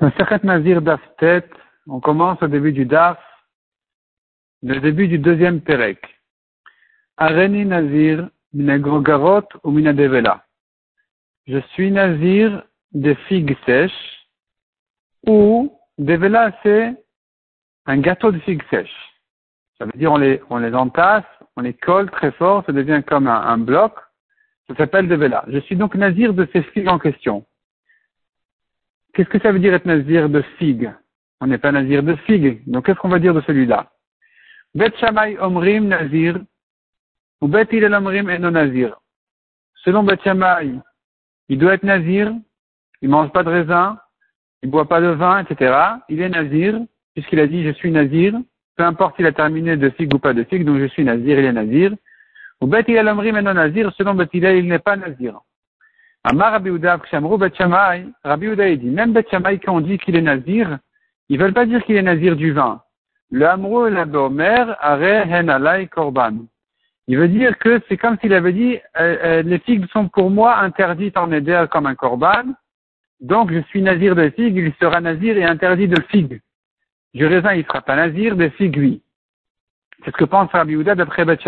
Nazir Daftet, on commence au début du Daf, le début du deuxième Perek. Areni Nazir, minagrogarot ou minadevela. Je suis Nazir des figues sèches, ou devela c'est un gâteau de figues sèches. Ça veut dire on les, on les entasse, on les colle très fort, ça devient comme un, un bloc. Ça s'appelle devela. Je suis donc Nazir de ces figues en question. Qu'est-ce que ça veut dire être nazir de figue On n'est pas nazir de figue. Donc qu'est-ce qu'on va dire de celui-là? Bet Shamay Omrim Nazir ou Bet Hillel Omrim Eno Nazir. Selon Bet il doit être nazir, il mange pas de raisin, il boit pas de vin, etc. Il est nazir, puisqu'il a dit je suis nazir, peu importe s'il a terminé de figue ou pas de figue, donc je suis nazir, il est nazir. Ou Bet Hillel Omrim Eno Nazir, selon Bet il n'est pas nazir. Amar Rabbi Uda, Rabbi Uda dit, même Bet quand on dit qu'il est nazir, ils veulent pas dire qu'il est nazir du vin. Le Amrou et la Bomer, Are Hen Korban. Il veut dire que c'est comme s'il avait dit, euh, euh, les figues sont pour moi interdites en éder comme un korban, donc je suis nazir de figues, il sera nazir et interdit de figues. Du raisin, il sera pas nazir, de figues, oui. C'est ce que pense Rabbi d'après Bet.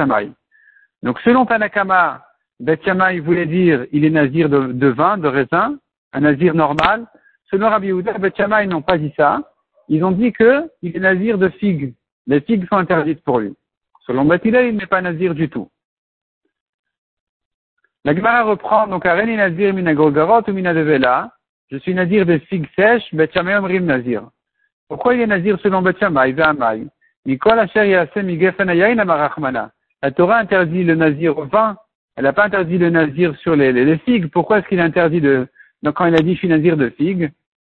Donc selon Tanakama, Bet il voulait dire il est nazir de, vin, de raisin, un nazir normal. Selon Rabbi Yehuda, Bet ils n'ont pas dit ça. Ils ont dit que il est nazir de figues. Les figues sont interdites pour lui. Selon Bet il n'est pas nazir du tout. La Gemara reprend donc Areni nazir minagrogarot ou minadevela. Je suis nazir de figues sèches, Bet omrim nazir. Pourquoi il est nazir selon Bet Shammai, Ve'amai? Mikol asher yasem migefen ayayin amarachmana. La Torah interdit le nazir au vin elle n'a pas interdit le nazir sur les, les, les figues. Pourquoi est-ce qu'il a interdit de, donc quand il a dit je suis nazir de figues,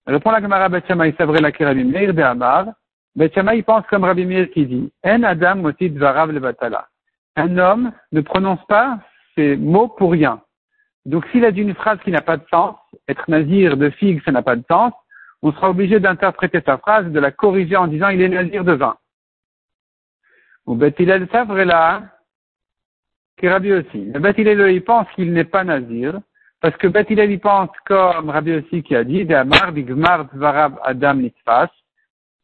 reprend la Gemara Betchama, c'est vrai la Rabbi Meir de Amar. Betchama, il pense comme Rabbi Meir qui dit, En Adam motit varav le. Un homme ne prononce pas ces mots pour rien. Donc s'il a dit une phrase qui n'a pas de sens, être nazir de figues, ça n'a pas de sens, on sera obligé d'interpréter sa phrase, de la corriger en disant il est nazir de vin. Ou Betilel là que Rabbi aussi. Le Bet il pense qu'il n'est pas nazir, parce que Bet il pense comme Rabbi aussi qui a dit, Adam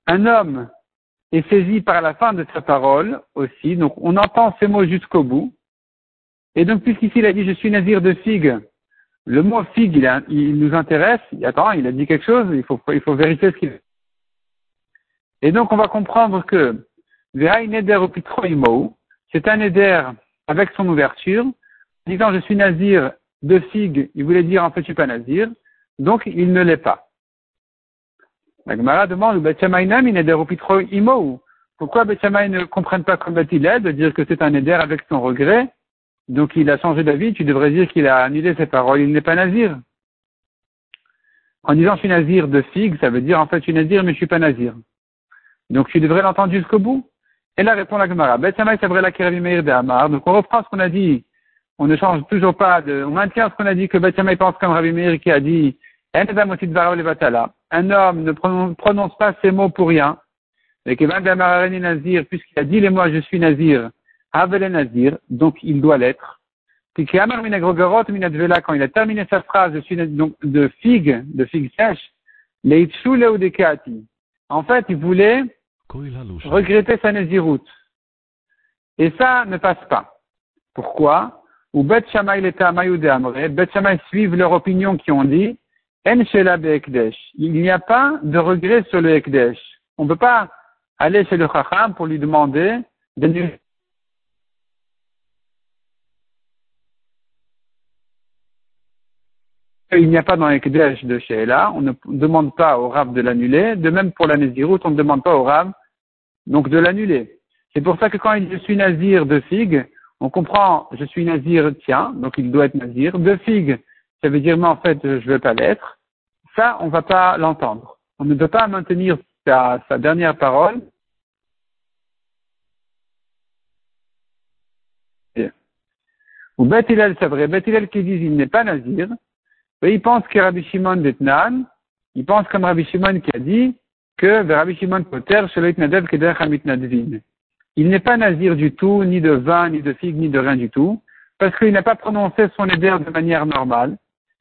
Un homme est saisi par la fin de sa parole aussi, donc on entend ces mots jusqu'au bout. Et donc, puisqu'ici il a dit je suis nazir de figue, le mot figue, il, nous intéresse. Attends, il a dit quelque chose, il faut, il faut vérifier ce qu'il dit. Et donc, on va comprendre que c'est un éder avec son ouverture, disant je suis nazir de figue, il voulait dire en fait je suis pas nazir, donc il ne l'est pas. La Gemara demande, pourquoi Betchamay ne comprennent pas comme Batiled, de dire que c'est un éder avec son regret, donc il a changé d'avis, tu devrais dire qu'il a annulé ses paroles, il n'est pas nazir. En disant je suis nazir de figue, ça veut dire en fait je suis nazir mais je suis pas nazir. Donc tu devrais l'entendre jusqu'au bout. Et là répond la Gemara. De. Donc on reprend ce qu'on a dit. On ne change toujours pas de, on maintient ce qu'on a dit que Bet pense comme Rabbi Meir qui a dit, un homme ne prononce pas ces mots pour rien. Et Nazir, puisqu'il a dit les mots je suis Nazir, Avel Nazir, donc il doit l'être. Quand il a terminé sa phrase, je suis donc de figue, de figue sèche, en fait, il voulait regretter sa Néziroute. Et ça ne passe pas. Pourquoi? Ou Bet Shammai Amre, Bet Shammai suivent leur opinion qui ont dit, En Shela Il n'y a pas de regret sur le Ekdesh. On ne peut pas aller chez le Chacham pour lui demander de il n'y a pas dans l'Ekdesh de Sheila, on ne demande pas au Rav de l'annuler. De même pour la Néziroute, on ne demande pas au Rav donc de l'annuler. C'est pour ça que quand il dit je suis nazir de figue, on comprend je suis nazir tiens, donc il doit être nazir. De figue, ça veut dire mais en fait je ne veux pas l'être. Ça, on ne va pas l'entendre. On ne peut pas maintenir sa, dernière parole. Ou Betilel, c'est vrai, Betilel qui dit il n'est pas nazir, mais il pense que Rabbi Shimon d'Etnan, il pense comme Rabbi Shimon qui a dit, que il n'est pas nazir du tout, ni de vin, ni de figue, ni de rien du tout, parce qu'il n'a pas prononcé son éder de manière normale.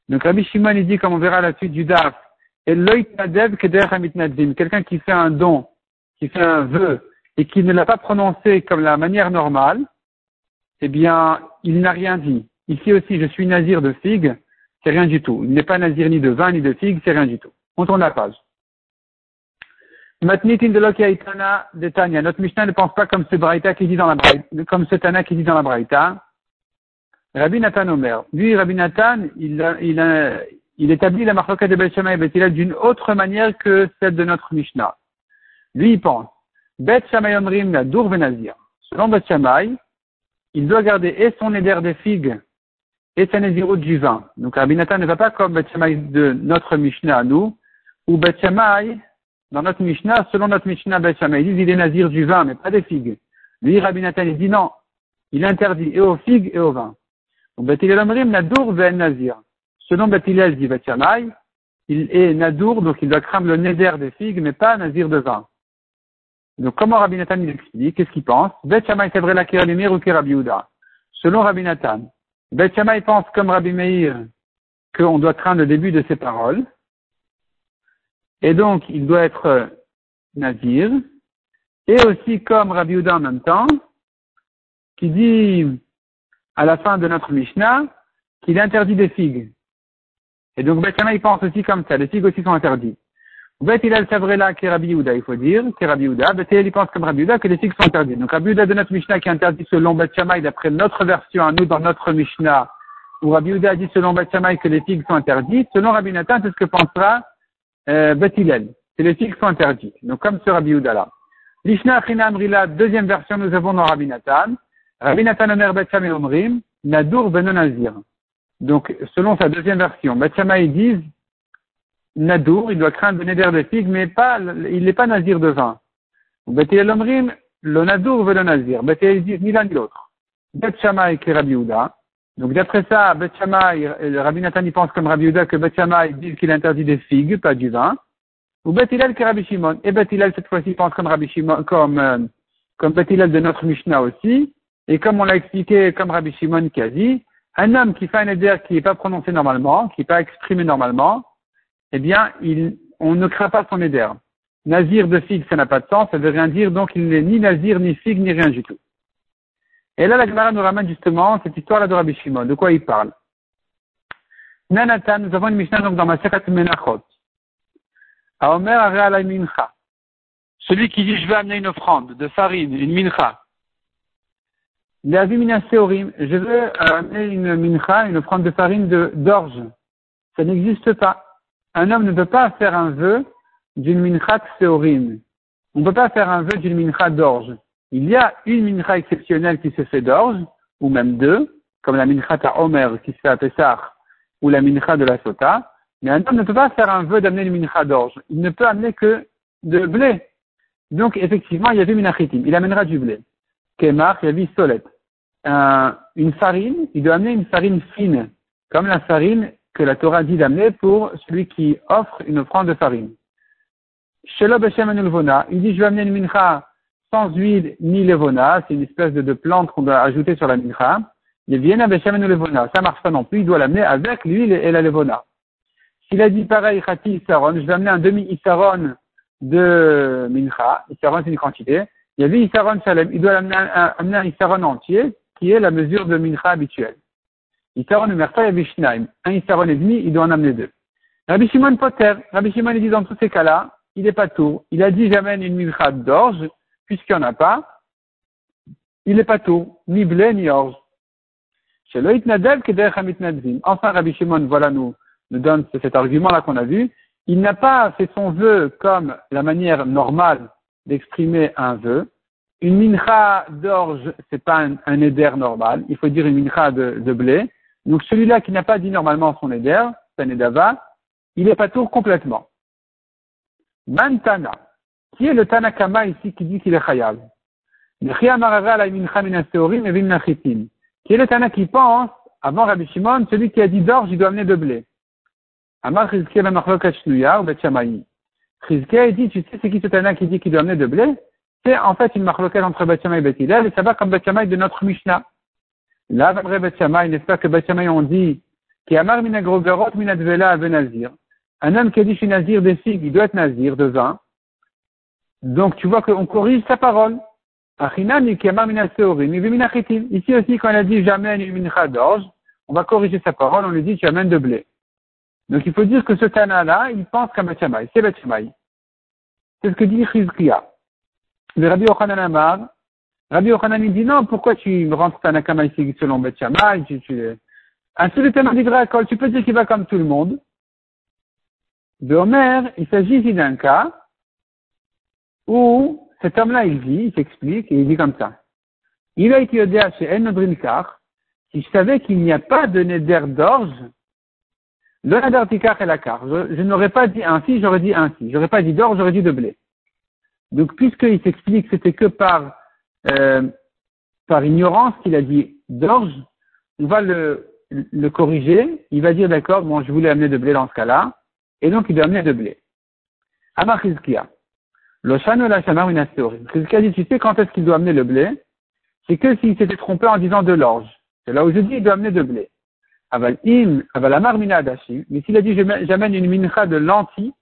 Donc Rabbi Shimon, il dit, comme on verra la suite du Daf, quelqu'un qui fait un don, qui fait un vœu, et qui ne l'a pas prononcé comme la manière normale, eh bien, il n'a rien dit. Ici aussi, je suis nazir de figue, c'est rien du tout. Il n'est pas nazir ni de vin ni de figue, c'est rien du tout. On tourne la page. Matnitin de de Tanya. Notre Mishnah ne pense pas comme ce Braïta qui dit dans la comme ce Tana qui dit dans la Braïta. Rabbi Nathan Omer. Lui, Rabbi Nathan, il, il, il établit la marloquette de Bet et d'une autre manière que celle de notre Mishnah. Lui, il pense. Bet Shammai Omrim la Dour Benazir. Selon Bet il doit garder et son éder des figues et sa nésiroute du vin. Donc Rabbi Nathan ne va pas comme Bet de notre Mishnah à nous, ou Bet dans notre Mishnah, selon notre Mishnah Bet il dit il est nazir du vin, mais pas des figues. Lui, Rabbi Nathan, il dit non, il interdit et aux figues et au vin. Donc Bet Omrim la Dour Ben Nazir. Selon Batilel dit Batiamai, il est Nadour, donc il doit craindre le neder des figues, mais pas Nazir de vin. Donc comment Rabbi Nathan il explique? Qu'est-ce qu'il pense? Bet c'est vrai la Kiramir ou Rabbi Selon Rabbi Nathan, Bet pense comme Rabbi Meir qu'on doit craindre le début de ses paroles. Et donc, il doit être Nazir. Et aussi comme Rabbi Uda en même temps, qui dit à la fin de notre Mishnah qu'il interdit des figues. Et donc, Bet il pense aussi comme ça. Les figues aussi sont interdites. Bet il a là qui Rabbi Yehuda, il faut dire, qui Rabbi Yehuda. Bet il pense comme Rabbi Yehuda que les figues sont interdites. Donc, Rabbi Yehuda de notre Mishnah qui interdit selon Bet d'après notre version à nous dans notre Mishnah, où Rabbi Yehuda dit selon Bet que les figues sont interdites. Selon Rabbi Nathan, c'est ce que pensera euh, Bet que les figues sont interdites. Donc, comme ce Rabbi Yehuda là. Lishna Achina Amrila, deuxième version, nous avons dans Rabbi Nathan. Rabbi Nathan Omer Bet Omrim, Nadur Ben Nazir. Donc, selon sa deuxième version, Batsama, ils disent, Nadour, il doit craindre le neder de figues, mais pas, il n'est pas nazir de vin. Bethel l'omrim, le nadour nazir. Dit ni l'un ni l'autre. Bet Shammai qui Rabbi Uda. Donc d'après ça, Bet Shammai, Rabbi Nathan il pense comme Rabbi Uda que Bet Shammai dit qu'il interdit des figues, pas du vin. Ou Bet Hillel qui Rabbi Shimon. Et Bet Hillel cette fois-ci pense comme Rabbi Shimon, comme, euh, comme de notre Mishnah aussi. Et comme on l'a expliqué, comme Rabbi Shimon qui a dit, un homme qui fait un éder qui n'est pas prononcé normalement, qui n'est pas exprimé normalement, eh bien, il, on ne craint pas son éder. Nazir de figue, ça n'a pas de sens, ça veut rien dire, donc il n'est ni nazir, ni figue, ni rien du tout. Et là, la Gemara nous ramène justement cette histoire-là de Rabbi Shimon. De quoi il parle? Nanatan, nous avons une Mishnah donc dans Masekat Menachot. A Omer Mincha. Celui qui dit je vais amener une offrande de farine, une mincha, je veux amener une mincha, une offrande de farine d'orge. Ça n'existe pas. Un homme ne peut pas faire un vœu d'une mincha seorim. On ne peut pas faire un vœu d'une mincha d'orge. Il y a une mincha exceptionnelle qui se fait d'orge, ou même deux, comme la mincha à Omer qui se fait à Pessah, ou la mincha de la Sota. Mais un homme ne peut pas faire un vœu d'amener une mincha d'orge. Il ne peut amener que de blé. Donc, effectivement, il y avait minachitim. Il amènera du blé. Kemar, il y avait solette une farine, il doit amener une farine fine, comme la farine que la Torah dit d'amener pour celui qui offre une offrande de farine. Shelo Beshem il dit je vais amener une mincha sans huile ni levona, c'est une espèce de, plante qu'on doit ajouter sur la mincha. Il vient Beshem levona, ça marche pas non plus, il doit l'amener avec l'huile et la levona. S'il a dit pareil, Khati Isaron, je vais amener un demi Isaron de mincha, Isaron c'est une quantité, il y avait Isaron Shalem, il doit amener un, amener un Isaron entier, qui est la mesure de mincha habituelle. Isaron Merta Yavishnaim. Un Isaron et demi, il doit en amener deux. Rabbi Shimon Potter, Rabbi Shimon il dit dans tous ces cas-là, il n'est pas tout. Il a dit j'amène une mincha d'orge, puisqu'il n'y en a pas. Il n'est pas tout, ni blé, ni orge. Enfin, Rabbi Shimon, voilà, nous, nous donne cet argument-là qu'on a vu. Il n'a pas fait son vœu comme la manière normale d'exprimer un vœu, une mincha d'orge, c'est pas un, un, éder normal. Il faut dire une mincha de, de blé. Donc celui-là qui n'a pas dit normalement son éder, c'est un édava, il est pas tout complètement. Mantana. Qui est le Tanakama ici qui dit qu'il est chayav? Qui est le Tana qui pense, avant Rabbi Shimon, celui qui a dit d'orge, il doit amener de blé. Amar Chizkiah ben ou Bet Chizkiah dit, tu sais c'est qui ce Tana qui dit qu'il doit amener de blé? c'est en fait une marloquette entre Bethshamay et Bethilel, et ça va comme Bethshamay de notre Mishnah. Là, après Bethshamay, n'est-ce pas que Bethshamay on dit, qui amar minagrogarot minadvela benazir. Un homme qui a dit je suis nazir des figues, il doit être nazir de vin. Donc tu vois qu'on corrige sa parole. Ici aussi, quand il a dit j'amène une mincha d'orge, on va corriger sa parole, on lui dit tu amènes de blé. Donc il faut dire que ce Tana-là, il pense qu'à Betchamay. C'est Betchamay. C'est ce que dit Chizkia. Le Rabbi Yochanan Amar, Rabbi Yochanan il dit non, pourquoi tu rentres Tanakama ici selon Betchamay tu, tu... Un seul tu peux dire qu'il va comme tout le monde. De Homer, il s'agit ici d'un cas où cet homme-là, il dit, il s'explique, et il dit comme ça. Il a été odé chez Enodrinkar, si je savais qu'il n'y a pas de neder d'orge, le neder et la car. Je, je n'aurais pas dit ainsi, j'aurais dit ainsi. J'aurais pas dit d'orge, j'aurais dit de blé. Donc, puisqu'il s'explique, c'était que par, euh, par ignorance qu'il a dit d'orge, on va le, le corriger. Il va dire d'accord, bon, je voulais amener de blé dans ce cas-là. Et donc, il doit amener de blé. Amar le shano la shamar une dit, tu sais quand est-ce qu'il doit amener le blé? C'est que s'il s'était trompé en disant de l'orge. C'est là où je dis, il doit amener de blé. Aval im, aval amar Mais s'il a dit, j'amène une mincha de lentilles,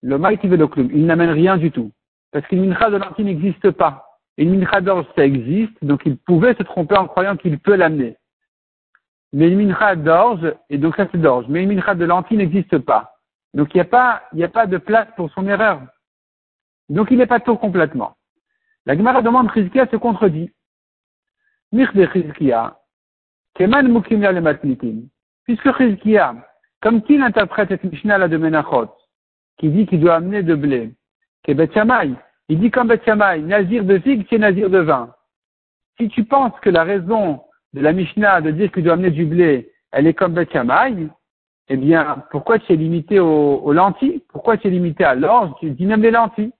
le maïtiveloclum, il n'amène rien du tout. Parce qu'une mincha de lentilles n'existe pas. Une mincha d'orge, ça existe, donc il pouvait se tromper en croyant qu'il peut l'amener. Mais une mincha d'orge, et donc ça c'est d'orge, mais une mincha de lentilles n'existe pas. Donc il n'y a pas, il n'y a pas de place pour son erreur. Donc il n'est pas tout complètement. La Gemara demande Chizkia se contredit. Mirde Chizkia, Keman Mukimia le. Puisque Chizkia, comme qu'il interprète cette Mishnah là de Menachot, qui dit qu'il doit amener de blé, que il dit comme Betchamay, Nazir de figue, c'est Nazir de vin. Si tu penses que la raison de la Mishnah de dire qu'il doit amener du blé, elle est comme Betchamay, eh bien, pourquoi tu es limité aux, lentilles? Pourquoi tu es limité à l'orge? Tu dis même les lentilles.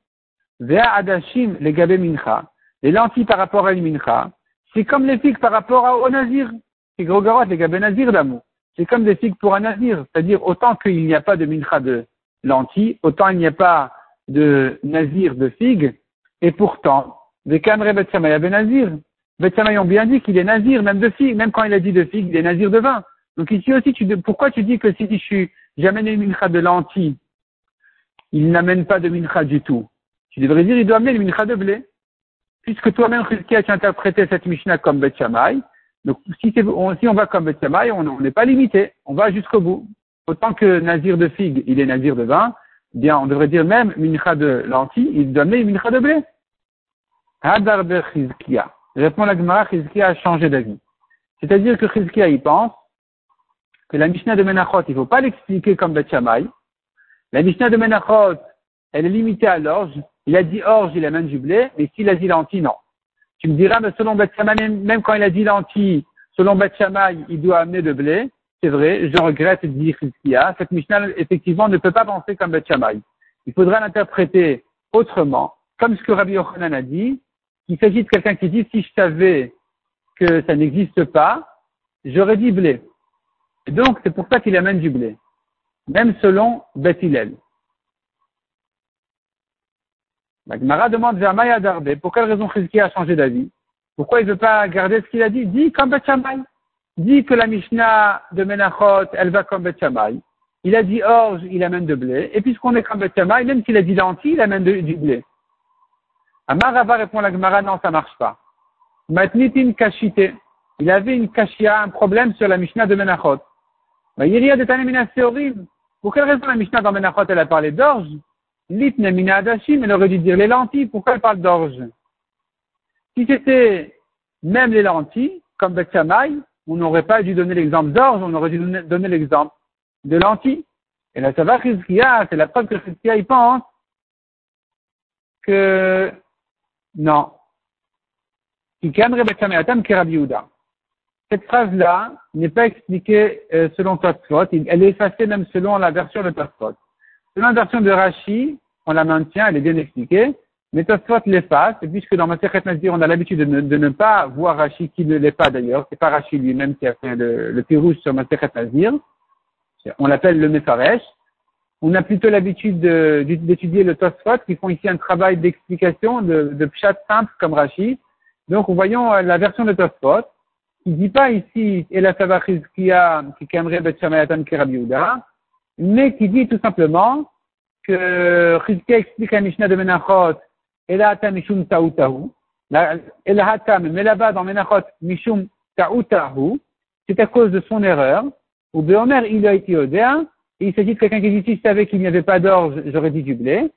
Vea adashim les gabé mincha. Les lentilles par rapport à une mincha, c'est comme les figues par rapport au nazir. C'est gros les gabé nazir d'amour. C'est comme des figues pour un nazir. C'est-à-dire, autant qu'il n'y a pas de mincha de lentilles, autant il n'y a pas de nazir de figues. Et pourtant, des camré betsamay nazir. Betsamay ont bien dit qu'il est nazir, même de figues. Même quand il a dit de figues, il est nazir de vin. Donc ici aussi, tu, pourquoi tu dis que si j'amène une mincha de lentilles, il n'amène pas de mincha du tout? Tu devrais dire, il doit amener le mincha de blé. Puisque toi-même, tu as cette Mishnah comme Bet Donc, si, on, si on va comme Bet on n'est pas limité. On va jusqu'au bout. Autant que Nazir de figue, il est Nazir de vin, bien, on devrait dire même mincha de lentilles, il doit amener mincha de blé. Hadar de Chizkia. Répond la Gemara, Chizkia a changé d'avis. C'est-à-dire que Chizkia, il pense que la Mishnah de Menachot, il ne faut pas l'expliquer comme Bet La Mishnah de Menachot, elle est limitée à l'orge, il a dit orge, il amène du blé, mais s'il a dit lentilles, non. Tu me diras, mais selon Beth même, quand il a dit lentilles, selon Beth il doit amener de blé. C'est vrai, je regrette de dire qu'il a. Cette Mishnah, effectivement, ne peut pas penser comme Beth Il faudra l'interpréter autrement, comme ce que Rabbi Yochanan a dit, qu'il s'agit de quelqu'un qui dit, si je savais que ça n'existe pas, j'aurais dit blé. Et donc, c'est pour ça qu'il amène du blé. Même selon Beth Gemara demande vers Maya Darbe, pour quelle raison Chizki a changé d'avis Pourquoi il ne veut pas garder ce qu'il a dit Dit comme Bet Dit que la Mishnah de Menachot, elle va comme Bet Il a dit orge, il amène de blé. Et puisqu'on est comme Bet même s'il a dit lentilles, il amène du blé. Amarava répond la Gemara, non, ça marche pas. Matnitin kashite. Il avait une kashia, un problème sur la Mishnah de Menachot. de Pour quelle raison la Mishnah dans Menachot, elle a parlé d'orge L'itne adashim, elle aurait dû dire les lentilles. Pourquoi elle parle d'orge? Si c'était même les lentilles, comme Betchamay, on n'aurait pas dû donner l'exemple d'orge, on aurait dû donner, l'exemple de lentilles. Et là, ça va c'est la preuve que Chizkia, il pense que non. Cette phrase-là n'est pas expliquée euh, selon Tosfot, elle est effacée même selon la version de Tosfot. Selon la version de Rashi, on la maintient, elle est bien expliquée, mais Tosfot l'efface, puisque dans Masechet Nazir, on a l'habitude de, ne, pas voir Rashi qui ne l'est pas d'ailleurs, c'est pas Rashi lui-même qui a fait le, le pirouge sur Masechet Nazir, on l'appelle le Mefaresh, on a plutôt l'habitude d'étudier le Tosfot, qui font ici un travail d'explication, de, de pshat simple comme Rashi. Donc, voyons euh, la version de Tosfot, qui dit pas ici, et la qui qui Kemre Bet Kerabiuda, mais qui dit tout simplement que Rizkia explique la Mishnah de Menachot, Elahata Mishum Tautahu, Elahata, mais là-bas dans Menachot, Mishum Tautahu, c'est à cause de son erreur, ou Beomer, il a été odéa, et il s'agit de quelqu'un qui dit, si je savais qu'il n'y avait pas d'orge, j'aurais dit du blé.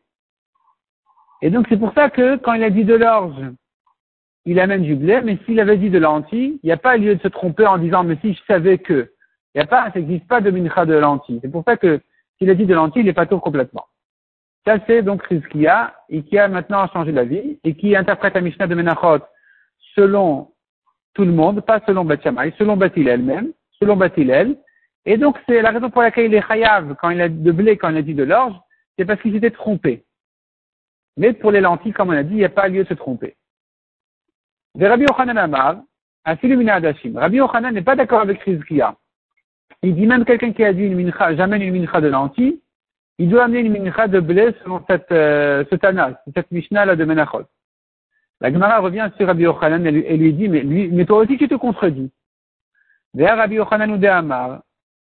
Et donc c'est pour ça que quand il a dit de l'orge, il amène du blé, mais s'il avait dit de lentilles, il n'y a pas lieu de se tromper en disant, mais si je savais que, il n'y a pas, n'existe pas de mincha de lentilles. C'est pour ça que s'il a dit de lentilles, il n'est pas tout complètement. Ça, c'est donc Rizkia, et qui a maintenant changé la vie, et qui interprète la Mishnah de Menachot selon tout le monde, pas selon Batshamay, selon Batil elle-même, selon Batilel. Et donc, c'est la raison pour laquelle il est chayav quand il a de blé, quand il a dit de l'orge, c'est parce qu'il s'était trompé. Mais pour les lentilles, comme on a dit, il n'y a pas lieu de se tromper. De Rabbi Yochanan Amar, Adashim. Rabbi Yochanan n'est pas d'accord avec Rizkia. Il dit même quelqu'un qui a dit une mincha, j'amène une mincha de lentilles, il doit amener une mincha de blé selon cette, euh, ce Tana, cette Mishnah de Menachot. La Gemara revient sur Rabbi Yochanan et lui, dit, mais, mais toi aussi tu te contredis. D'ailleurs, Rabbi Yochanan ou de Amar,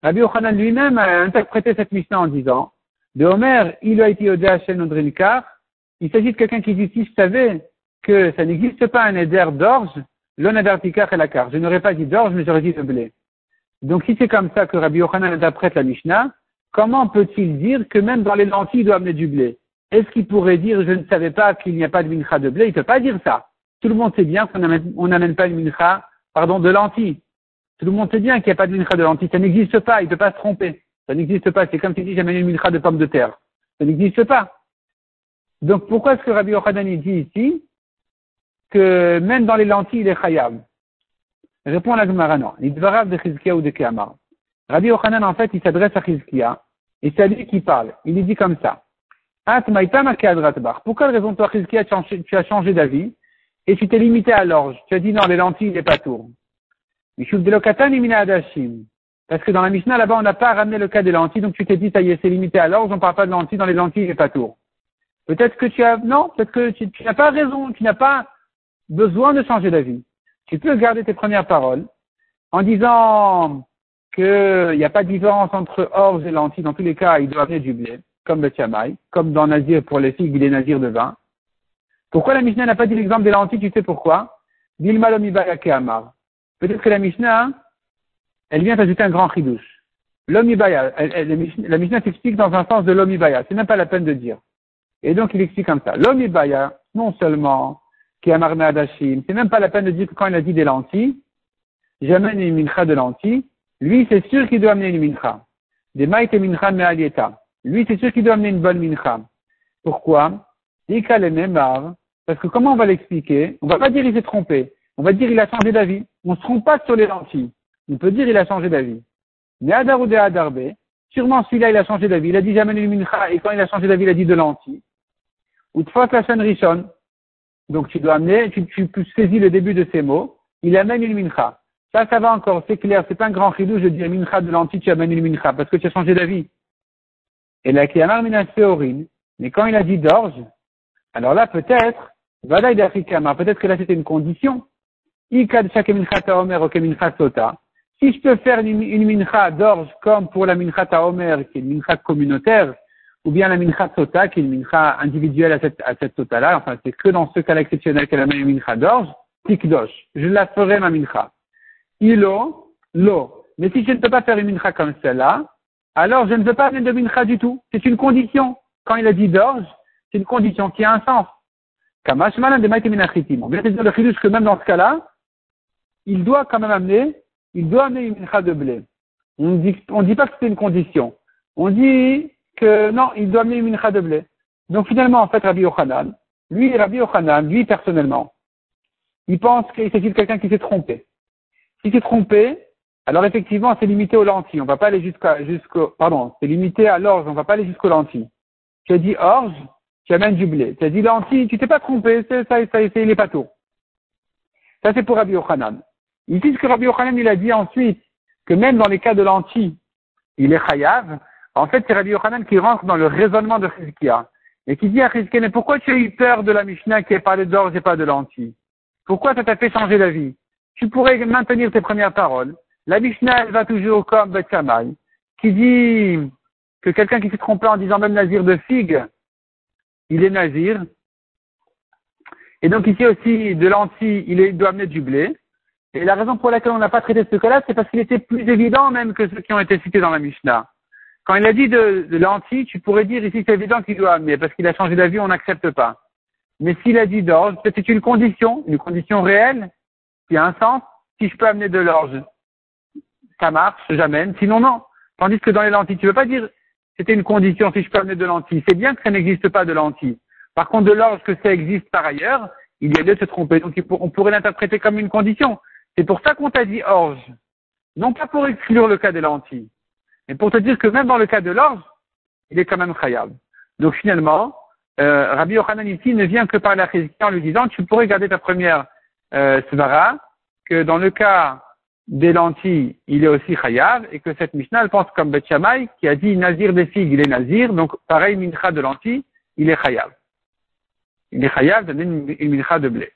Rabbi Yochanan lui-même a interprété cette Mishnah en disant, de Homer, il a été odé Hachem Nodrinkar, il s'agit de quelqu'un qui dit, si je savais que ça n'existe pas un éder d'orge, l'onadartikar et la carte. Je n'aurais pas dit d'orge, mais j'aurais dit de blé. Donc si c'est comme ça que Rabbi Yochanan interprète la Mishnah, comment peut-il dire que même dans les lentilles, il doit amener du blé? Est-ce qu'il pourrait dire je ne savais pas qu'il n'y a pas de mincha de blé? Il ne peut pas dire ça. Tout le monde sait bien qu'on n'amène pas une mincha, pardon, de lentilles. Tout le monde sait bien qu'il n'y a pas de mincha de lentilles. Ça n'existe pas. Il ne peut pas se tromper. Ça n'existe pas. C'est comme si dit j'amène une mincha de pommes de terre. Ça n'existe pas. Donc pourquoi est-ce que Rabbi Yochanan dit ici que même dans les lentilles, il est chayav? Répond la Gemara non. Il de Chizkia ou de Keamar. Rabbi Yochanan, en fait, il s'adresse à Chizkia et c'est à lui qui parle. Il lui dit comme ça. Pour quelle raison, toi, Chizkia, tu as changé d'avis et tu t'es limité à l'orge? Tu as dit non, les lentilles, il n'est pas tour. Parce que dans la Mishnah, là-bas, on n'a pas ramené le cas des lentilles, donc tu t'es dit, ça y est, c'est limité à l'orge, on ne parle pas de lentilles, dans les lentilles, il n'est pas tour. Peut-être que tu as, non, peut-être que tu n'as pas raison, tu n'as pas besoin de changer d'avis. Tu peux garder tes premières paroles en disant qu'il n'y a pas de différence entre orge et lentilles. Dans tous les cas, il doit amener du blé, comme le tiamaï, comme dans Nazir pour les figues, il est Nazir de vin. Pourquoi la Mishnah n'a pas dit l'exemple des lentilles Tu sais pourquoi? Peut-être que la Mishnah, elle vient ajouter un grand chidouche. L'omibaya, la Mishnah s'explique dans un sens de l'omibaya. C'est même pas la peine de dire. Et donc il explique comme ça. L'omibaya, non seulement qui a marmé Adashim, c'est même pas la peine de dire que quand il a dit des lentilles, j'amène une mincha de lentilles, lui c'est sûr qu'il doit amener une mincha. Des maït et mincha me'alieta. Lui c'est sûr qu'il doit amener une bonne mincha. Pourquoi? Parce que comment on va l'expliquer? On va pas dire il s'est trompé. On va dire il a changé d'avis. On se trompe pas sur les lentilles. On peut dire il a changé d'avis. Mais Adar ou Adarbe, sûrement celui-là il a changé d'avis. Il a dit j'amène une mincha et quand il a changé d'avis il a dit de lentilles. Ou de fois la chaîne richonne. Donc tu dois amener, tu, tu, saisis le début de ces mots. Il amène une mincha. Ça, ça va encore, c'est clair. C'est pas un grand ridou, je dis mincha de lentilles, tu amènes une mincha parce que tu as changé d'avis. Et là, qui a mina mais quand il a dit d'orge, alors là peut-être, peut-être que là c'était une condition. Si je peux faire une, une mincha d'orge comme pour la mincha taomer, qui est une mincha communautaire, ou bien la mincha sota, qui est une mincha individuelle à cette, à cette tota-là, enfin c'est que dans ce cas exceptionnel qu'elle a une mincha d'orge, tikdosh, je la ferai ma mincha. Ilo, lo. Mais si je ne peux pas faire une mincha comme celle-là, alors je ne veux pas amener de mincha du tout. C'est une condition. Quand il a dit d'orge, c'est une condition qui a un sens. Kamash malan de On vient de dire le chidouche que même dans ce cas-là, il doit quand même amener, il doit amener une mincha de blé. On ne dit, on dit pas que c'est une condition. On dit que non, il doit amener une mincha de blé. Donc finalement, en fait, Rabbi Yochanan, lui, Rabbi Yochanan, lui personnellement, il pense qu'il s'agit de quelqu'un qui s'est trompé. S'il s'est trompé, alors effectivement, c'est limité aux lentilles. On va pas aller jusqu'au, pardon, c'est limité à l'orge, on va pas aller jusqu'aux lentilles. Tu as dit orge, tu amènes du blé. Tu as dit lentilles, tu t'es pas trompé, c'est, ça, ça, c'est les pâteaux. Ça, c'est pour Rabbi Yochanan. Ici, ce que Rabbi Yochanan, il a dit ensuite, que même dans les cas de lentilles, il est chayav, en fait, c'est Rabbi Yochanan qui rentre dans le raisonnement de Chizkia et qui dit à Chizkia, mais pourquoi tu as eu peur de la Mishnah qui est parlé d'orge et pas de lentilles? Pourquoi ça t'a fait changer d'avis? Tu pourrais maintenir tes premières paroles. La Mishnah, elle va toujours comme Bet qui dit que quelqu'un qui s'est trompé en disant même nazir de figue, il est nazir. Et donc ici aussi, de lentilles, il, doit amener du blé. Et la raison pour laquelle on n'a pas traité ce cas-là, c'est parce qu'il était plus évident même que ceux qui ont été cités dans la Mishnah. Quand il a dit de, lentilles, tu pourrais dire ici c'est évident qu'il doit amener, parce qu'il a changé d'avis, on n'accepte pas. Mais s'il a dit d'orge, c'est une condition, une condition réelle, qui a un sens. Si je peux amener de l'orge, ça marche, j'amène. Sinon, non. Tandis que dans les lentilles, tu ne veux pas dire c'était une condition si je peux amener de lentilles. C'est bien que ça n'existe pas de lentilles. Par contre, de l'orge que ça existe par ailleurs, il y a lieu de se tromper. Donc, on pourrait l'interpréter comme une condition. C'est pour ça qu'on t'a dit orge. Non pas pour exclure le cas des lentilles, mais pour te dire que même dans le cas de l'orge, il est quand même khayab. Donc finalement, euh, Rabbi Yochanan ici ne vient que par la en lui disant tu pourrais garder ta première euh, svara, que dans le cas des lentilles, il est aussi chayav, et que cette Mishnah, elle pense comme Bet qui a dit nazir des figues, il est nazir, donc pareil, mincha de lentilles, il est chayav. Il est chayav donner une, une mincha de blé.